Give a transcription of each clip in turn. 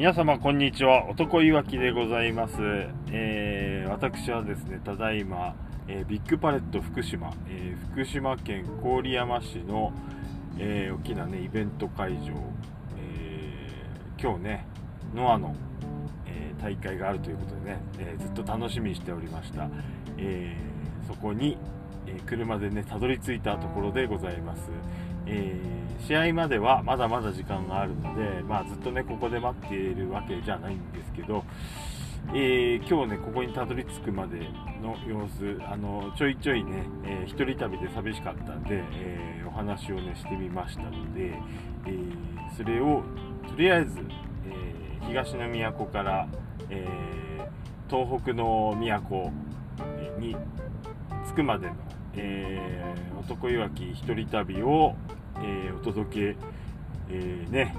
皆様こんにちは。男いわきでございます、えー、私はですねただいま、えー、ビッグパレット福島、えー、福島県郡山市の、え大きなねイベント会場、え今日ねノアの、え大会があるということでね、えずっと楽しみにしておりました、えそこに、え車でねたどり着いたところでございます、えー、試合まではまだまだ時間があるので、まあ、ずっとねここで待っているわけじゃないんですけど、えー、今日ねここにたどり着くまでの様子あのちょいちょいね、えー、一人旅で寂しかったんで、えー、お話をねしてみましたので、えそれをとりあえず、え東の都から、え東北の都に着くまでのえー、男いわき一人旅を、えー、お届け、えー、ね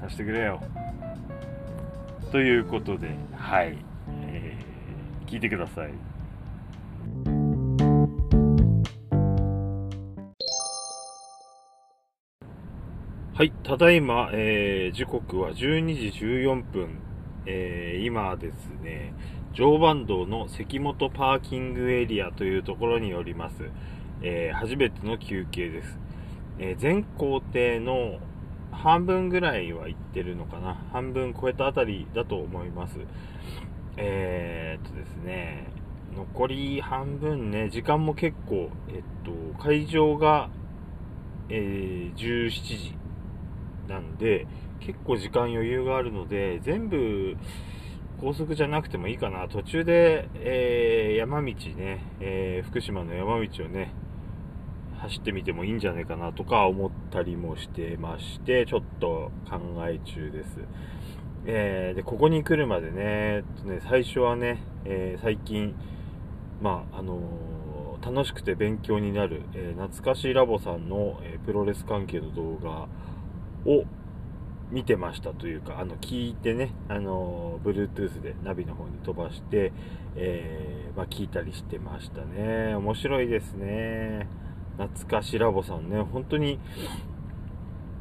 させてくれよということではい、えー、聞いてくださいはい、ただいま、えー、時刻は12時14分、えー、今ですね、常磐道の関本パーキングエリアというところにおります。えー、初めての休憩です。えー、全工程の半分ぐらいは行ってるのかな。半分超えたあたりだと思います。えー、っとですね、残り半分ね、時間も結構、えっと、会場が、えー、17時なんで、結構時間余裕があるので、全部、高速じゃなくてもいいかな。途中で、えー、山道ね、えー、福島の山道をね、走ってみてもいいんじゃないかなとか思ったりもしてまして、ちょっと考え中です。えー、で、ここに来るまでね、ね最初はね、え最近、まあ、あの楽しくて勉強になる、え懐かしいラボさんの、えプロレス関係の動画を見てましたというか、あの、聞いてね、あの、Bluetooth でナビの方に飛ばして、えー、まあ、聞いたりしてましたね。面白いですね。懐かしラボさんね、本当に、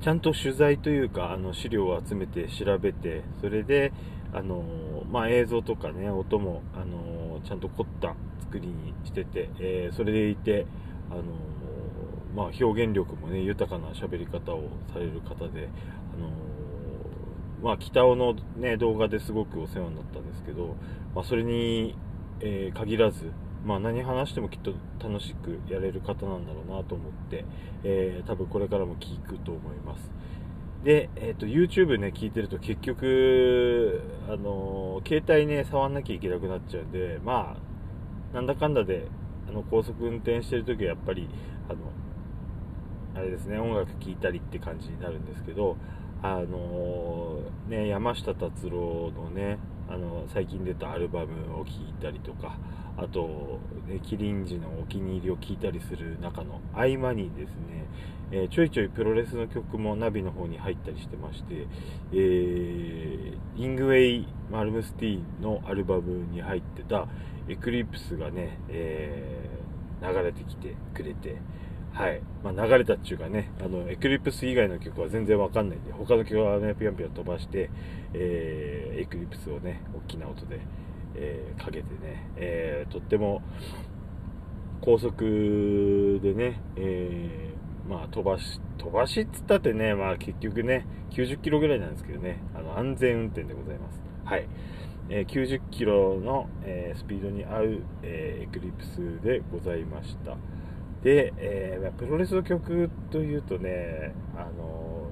ちゃんと取材というか、あの、資料を集めて調べて、それで、あの、まあ、映像とかね、音も、あの、ちゃんと凝った作りにしてて、えー、それでいて、あの、まあ、表現力もね、豊かな喋り方をされる方で、あのまあ、北尾の、ね、動画ですごくお世話になったんですけど、まあ、それに、えー、限らず、まあ、何話してもきっと楽しくやれる方なんだろうなと思って、えー、多分これからも聞くと思います。で、え、ー、と、YouTube ね、聞いてると結局、あの携帯ね、触んなきゃいけなくなっちゃうんで、まあ、なんだかんだで、あの、高速運転してるときはやっぱり、あの、あれですね、音楽聴いたりって感じになるんですけど、あのー、ね、山下達郎のね、あの最近出たアルバムを聴いたりとか、あと、ね、キリンジのお気に入りを聴いたりする中の合間にですね、えー、ちょいちょいプロレスの曲もナビの方に入ったりしてまして、えー、イングウェイ・マルムスティーンのアルバムに入ってたエクリプスがね、えー、流れてきてくれて、はい。まあ、流れたっていうかね、あの、エクリプス以外の曲は全然わかんないんで、他の曲はね、ぴょんぴょん飛ばして、えー、エクリプスをね、大きな音で、えー、かけてね、えー、とっても、高速でね、えー、まあ、飛ばし、飛ばしっつったってね、まあ、結局ね、90キロぐらいなんですけどね、あの、安全運転でございます。はい。えー、90キロの、えー、スピードに合う、えー、エクリプスでございました。で、えー、プロレスの曲というとね、あの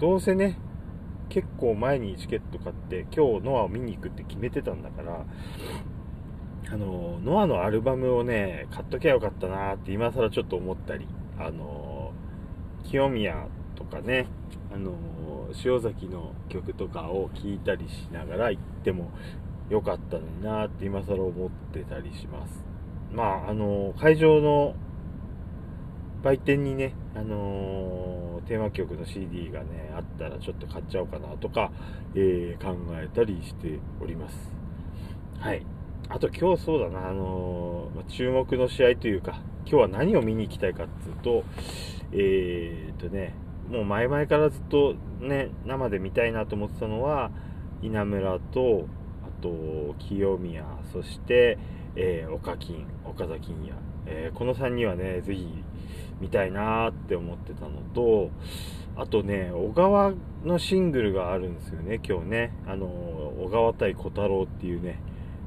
どうせね、結構前にチケット買って、今日ノアを見に行くって決めてたんだから、あのノアのアルバムをね、買っときゃよかったなって今更ちょっと思ったり、あの清宮とかね、あの塩崎の曲とかを聴いたりしながら行ってもよかったのになって今更思ってたりします。まあ、あの会場の売店にね、あのー、テーマ曲の CD がね、あったらちょっと買っちゃおうかなとか、えー、考えたりしております。はい。あと今日そうだな、あのー、注目の試合というか、今日は何を見に行きたいかっていうと、えーとね、もう前々からずっとね生で見たいなと思ってたのは稲村とあと清宮そして、えー、岡金岡崎金也、えー、この3人はねぜひ見たいなって思ってたのとあとね小川のシングルがあるんですよね今日ね。あの小川対小太郎っていうね、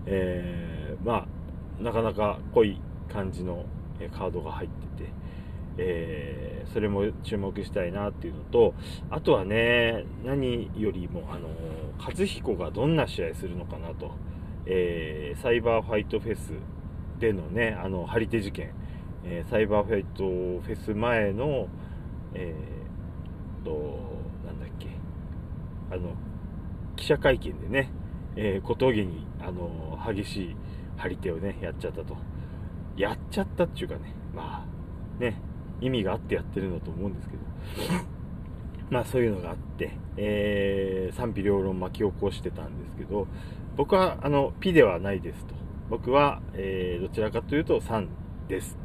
えー、まあなかなか濃い感じのカードが入ってて、えー、それも注目したいなっていうのとあとはね何よりもあの和彦がどんな試合するのかなと、えー、サイバーファイトフェスでのねあの張り手事件、えー、サイバーファイトフェス前のえー、となんだっけ。あの記者会見でね、え小峠にあの激しい張り手をねやっちゃったと。やっちゃったっていうかねまあね意味があってやってるんだと思うんですけど。まあそういうのがあって、えー、賛否両論巻き起こしてたんですけど僕はあのピではないですと。僕は、えー、どちらかというと3です。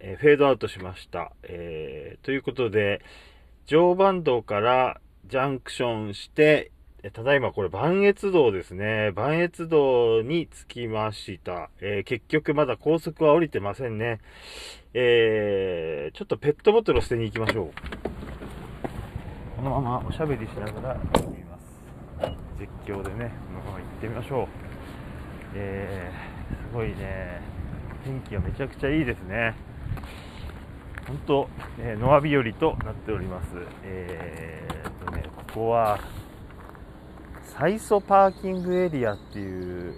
え、フェードアウトしました。えー、ということで、常磐道からジャンクションして、ただいまこれ、磐越道ですね。磐越道に着きました。えー、結局まだ高速は降りてませんね。えー、ちょっとペットボトルを捨てに行きましょう。このままおしゃべりしながら行ってみます。実況でね、このまま行ってみましょう。えー、すごいね、天気がめちゃくちゃいいですね。本当、えー、ノア日和となっております。えー、とね、ここは、最磯パーキングエリアっていう、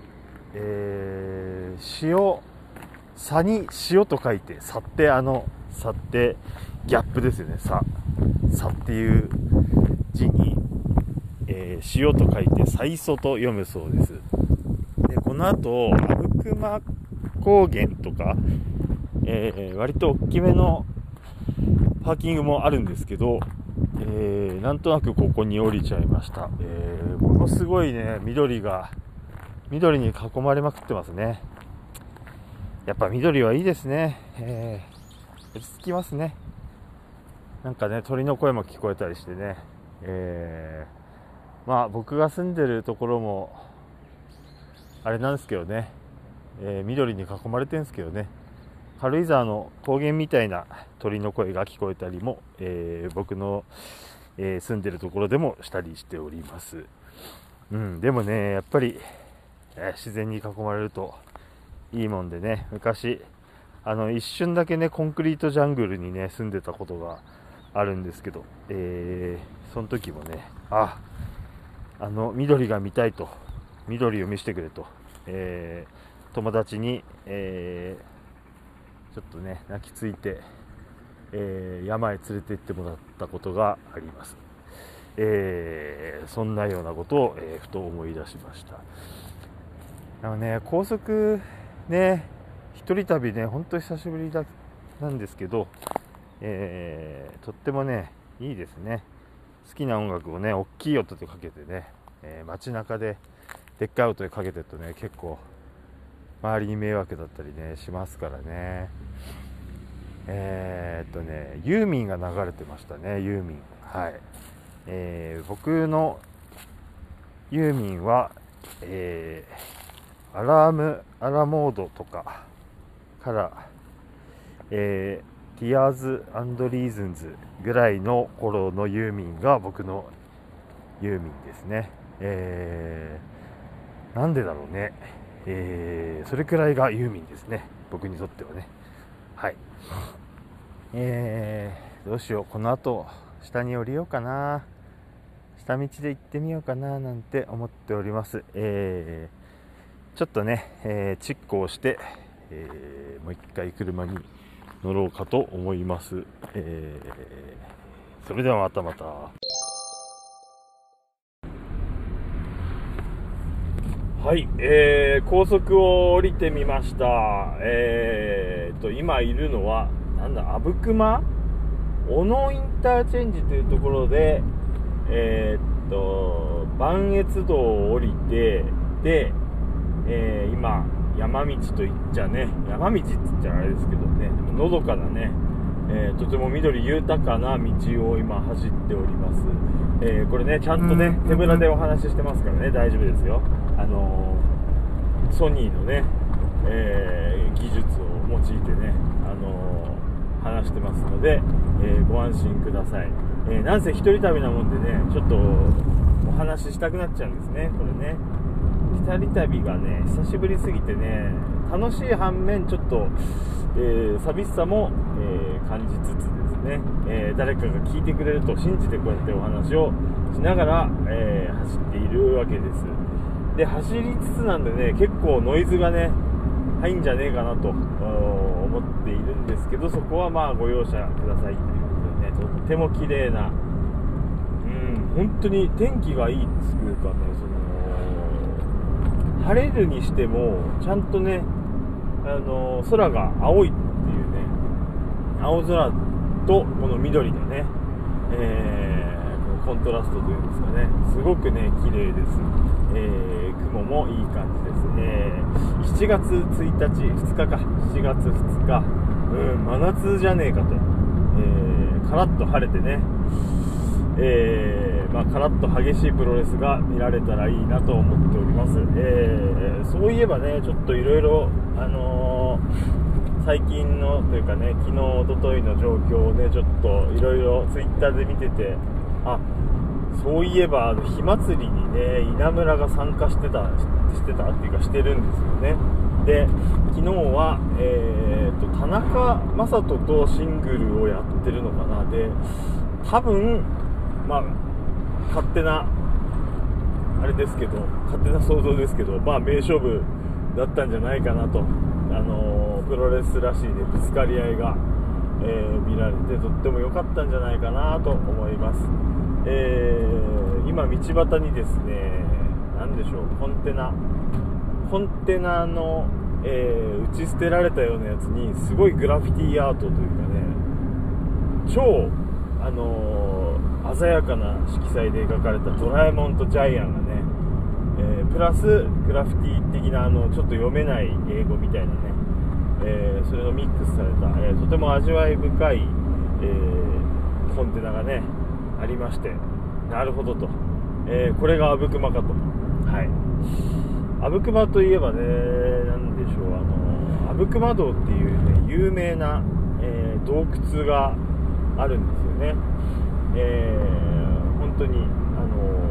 えー、塩、差に塩と書いて、差ってあの、差ってギャップですよね、差。差っていう字に、えー、塩と書いて、最磯と読むそうです。で、この後、阿武隈高原とか、えー、割と大きめのパーキングもあるんですけど、えー、なんとなくここに降りちゃいました、えー、ものすごいね緑が緑に囲まれまくってますね。やっぱ緑はいいですね、えー、落ち着きますね。なんかね鳥の声も聞こえたりしてね、えー、まあ僕が住んでるところもあれなんですけどね、えー、緑に囲まれてるんですけどね。軽井沢の高原みたいな鳥の声が聞こえたりも、えー、僕の、えー、住んでるところでもしたりしております。うん、でもね、やっぱり、えー、自然に囲まれるといいもんでね、昔、あの、一瞬だけね、コンクリートジャングルにね、住んでたことがあるんですけど、えー、その時もね、あ、あの、緑が見たいと、緑を見せてくれと、えー、友達に、えーちょっとね泣きついて、えー、山へ連れて行ってもらったことがあります、えー、そんなようなことを、えー、ふと思い出しました。あのね高速ね一人旅ね本当久しぶりだなんですけど、え、とってもねいいですね。好きな音楽をね大きい音でかけてね、え街中ででっかい音でかけてるとね結構周りに迷惑だったりねしますからねえー、っとねユーミンが流れてましたねユーミンはい、えー、僕のユーミンは、えー、アラームアラモードとかから、えー、ティアーズリーズンズぐらいの頃のユーミンが僕のユーミンですね。えー、なんでだろうね。えー、それくらいがユーミンですね。僕にとってはね。はい。えー、どうしよう。この後、下に降りようかな。下道で行ってみようかななんて思っております。えー、ちょっとね、えー、チックをして、えー、もう一回車に乗ろうかと思います。えーそれではまたまた。はい、えー、高速を降りてみました。えーと、今いるのは、なんだ、阿武隈？小野インターチェンジというところで、えー、っと、磐越道を降りて、で、えー、今、山道といっちゃね、山道って言っちゃあれですけどね、のどかなね、えー、とても緑豊かな道を今走っております。えー、これね、ちゃんとね、手ぶらでお話ししてますからね、大丈夫ですよ。あのー、ソニーのね、えー、技術を用いてね、あのー、話してますので、えご安心ください。えなんせ一人旅なもんでね、ちょっとお話ししたくなっちゃうんですね、これね。一人旅がね、久しぶりすぎてね、楽しい反面、ちょっと、えー、寂しさも、えー、感じつつですね、えー、誰かが聞いてくれると信じてこうやってお話をしながら、え走っているわけです。で、走りつつなんでね、結構ノイズがね、入んじゃねえかなと思っているんですけど、そこはまあご容赦くださいということでね、とっても綺麗な、うん、本当に天気がいいっていうかね、その、晴れるにしても、ちゃんとね、あの空が青い青空とこの緑のね、えー、コントラストというんですかね。すごくね綺麗です、えー、雲もいい感じです、えー、7月1日2日か。7月2日。うん真夏じゃねえかと、えー、カラッと晴れてね。えー、まあ、カラッと激しいプロレスが見られたらいいなと思っております、えー、そういえばねちょっといろいろあのー、最近のというかね昨日おとといの状況をねちょっといろいろツイッターで見ててあそういえばあの火祭りにね稲村が参加してたしてたっていうかしてるんですよね。で昨日は、えーと、田中将人とシングルをやってるのかな。で多分まあ勝手なあれですけど勝手な想像ですけどまあ名勝負だったんじゃないかなと。あのプロレスらしいねぶつかり合いが、えー、見られてとっても良かったんじゃないかなと思います、えー、今道端にですね何でしょうコンテナコンテナの、えー、打ち捨てられたようなやつにすごいグラフィティアートというかね超あの、鮮やかな色彩で描かれたドラえもんとジャイアンがね、えー、プラスグラフィティ的なあのちょっと読めない英語みたいなね、えー、それのミックスされた、えとても味わい深い、えコンテナがねありまして。なるほどと、えこれが阿武隈かと。はい。阿武隈といえばね何でしょうあの阿武隈道っていうね有名な、え洞窟があるんですよね、え、本当に、あの、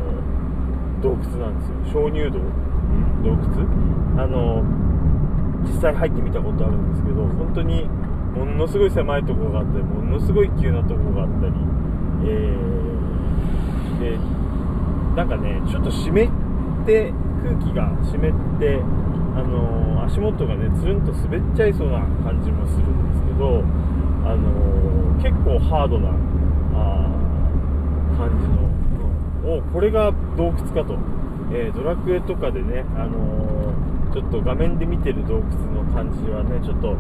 洞窟なんですよ。鍾乳洞？洞窟？あのー、実際入ってみたことあるんですけど本当にものすごい狭いところがあったりものすごい急なところがあったり、えー、でなんかねちょっと湿って空気が湿ってあの足元がねつるんと滑っちゃいそうな感じもするんですけどあのー、結構ハードなあ感じの、うん、おこれが洞窟かと、えー、ドラクエとかでね、あのー、ちょっと画面で見てる洞窟の感じはねちょっと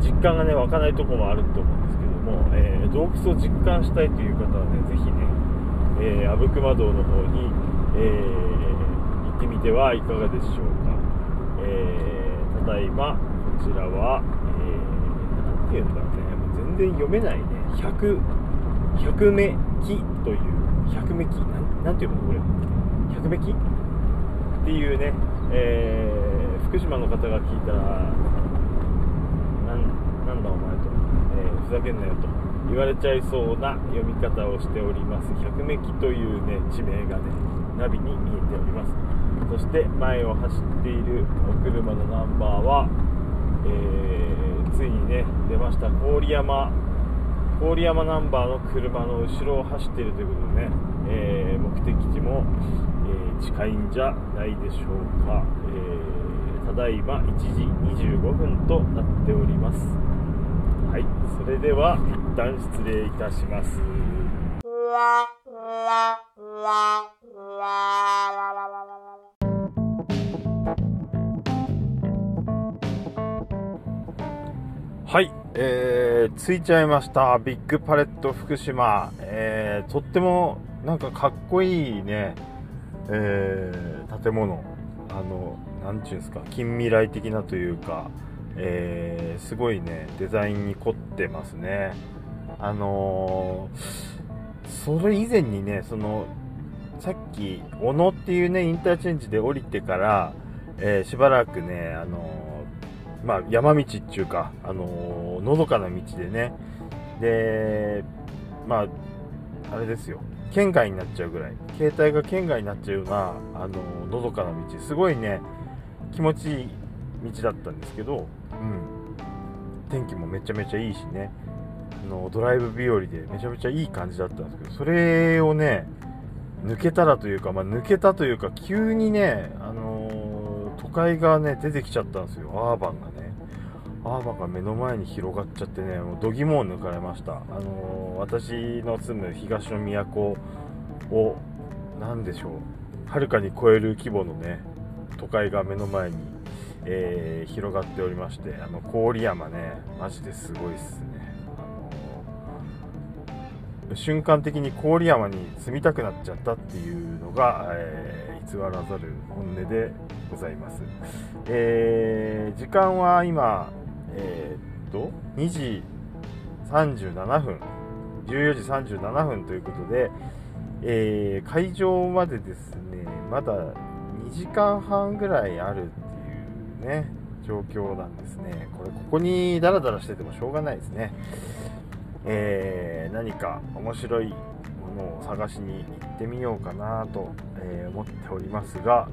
実感がね湧かないとこもあると思うんですけども、え洞窟を実感したいという方はね是非ね、え阿武隈道の方に、え行ってみてはいかがでしょうか、えただいまこちらは、えー、て言うんだろうね。全然読めないね。百百目木という百目木なんなんていうのこれ？百目木っていうね、えー、福島の方が聞いたらなんなんだお前と、えー、ふざけんなよと言われちゃいそうな読み方をしております。百目木というね地名がねナビに見えております。そして前を走っているお車のナンバーは、えーついにね出ました郡山。郡山ナンバーの車の後ろを走っているということでね、えー、目的地も、えー、近いんじゃないでしょうか、えー、ただいま1時25分となっておりますはいそれでは一旦失礼いたしますはい、えー、着いちゃいました。ビッグパレット福島。えー、とってもなんかかっこいいね、えー、建物。あの、なんちゅうんですか、近未来的なというか、えー、すごいね、デザインに凝ってますね。あのー、それ以前にね、その、さっき、小野っていうね、インターチェンジで降りてから、えー、しばらくね、あのまあ、山道っていうか、あののどかな道でね、で、まあ、あれですよ、県外になっちゃうぐらい、携帯が県外になっちゃうような、あののどかな道、すごいね、気持ちいい道だったんですけど、うん、天気もめちゃめちゃいいしね、あのドライブ日和でめちゃめちゃいい感じだったんですけど、それをね、抜けたらというか、まあ、抜けたというか、急にね、あのー、都会がね、出てきちゃったんですよ、アーバンがね。アーバが目の前に広がっちゃってね、もう度肝を抜かれました。あのー、私の住む東の都を、何でしょう、はるかに超える規模のね、都会が目の前に、えー、広がっておりまして、あの、郡山ね、マジですごいっすね。瞬間的に郡山に住みたくなっちゃったっていうのが、えー、偽らざる本音でございます、えー、時間は今えー、っと2時37分14時37分ということで、えー、会場までですねまだ2時間半ぐらいあるっていうね状況なんですね。これここにダラダラしててもしょうがないですね。えー、何か面白いものを探しに行ってみようかなと、え、思っておりますが、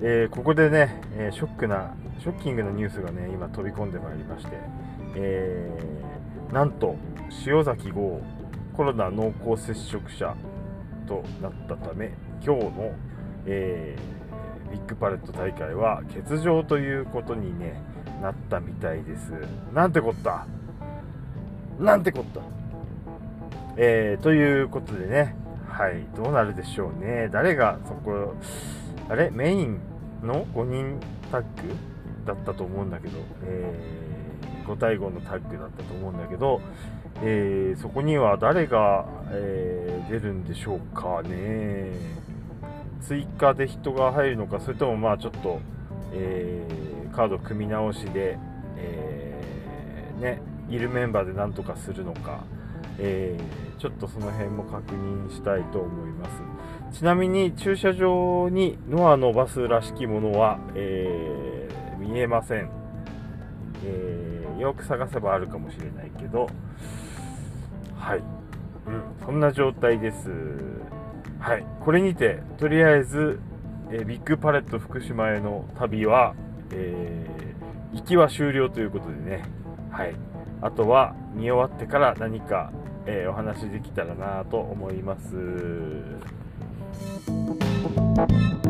えー、ここでね、えショックな、ショッキングなニュースがね、今飛び込んでまいりまして、えなんと、塩崎号コロナ濃厚接触者となったため、今日の、えビッグパレット大会は欠場ということに、ね、なったみたいです。なんてこった？なんてこった？えー、ということでね、はい、どうなるでしょうね。誰がそこ、あれ？メインの5人タッグだったと思うんだけど、えー、5対5のタッグだったと思うんだけど、えー、そこには誰が、えー、出るんでしょうかね。追加で人が入るのか、それともまあちょっと、えー、カード組み直しで、えー、ね、いるメンバーでなんとかするのか、えー、ちょっとその辺も確認したいと思います。ちなみに駐車場にノアのバスらしきものは、えー、見えません、えー、よく探せばあるかもしれないけど、はい、うん、そんな状態です。はい、これにて、とりあえず、えビッグパレット福島への旅は、え行きは終了ということでね、はい、あとは見終わってから何か、え、お話できたらなと思います。Thank you.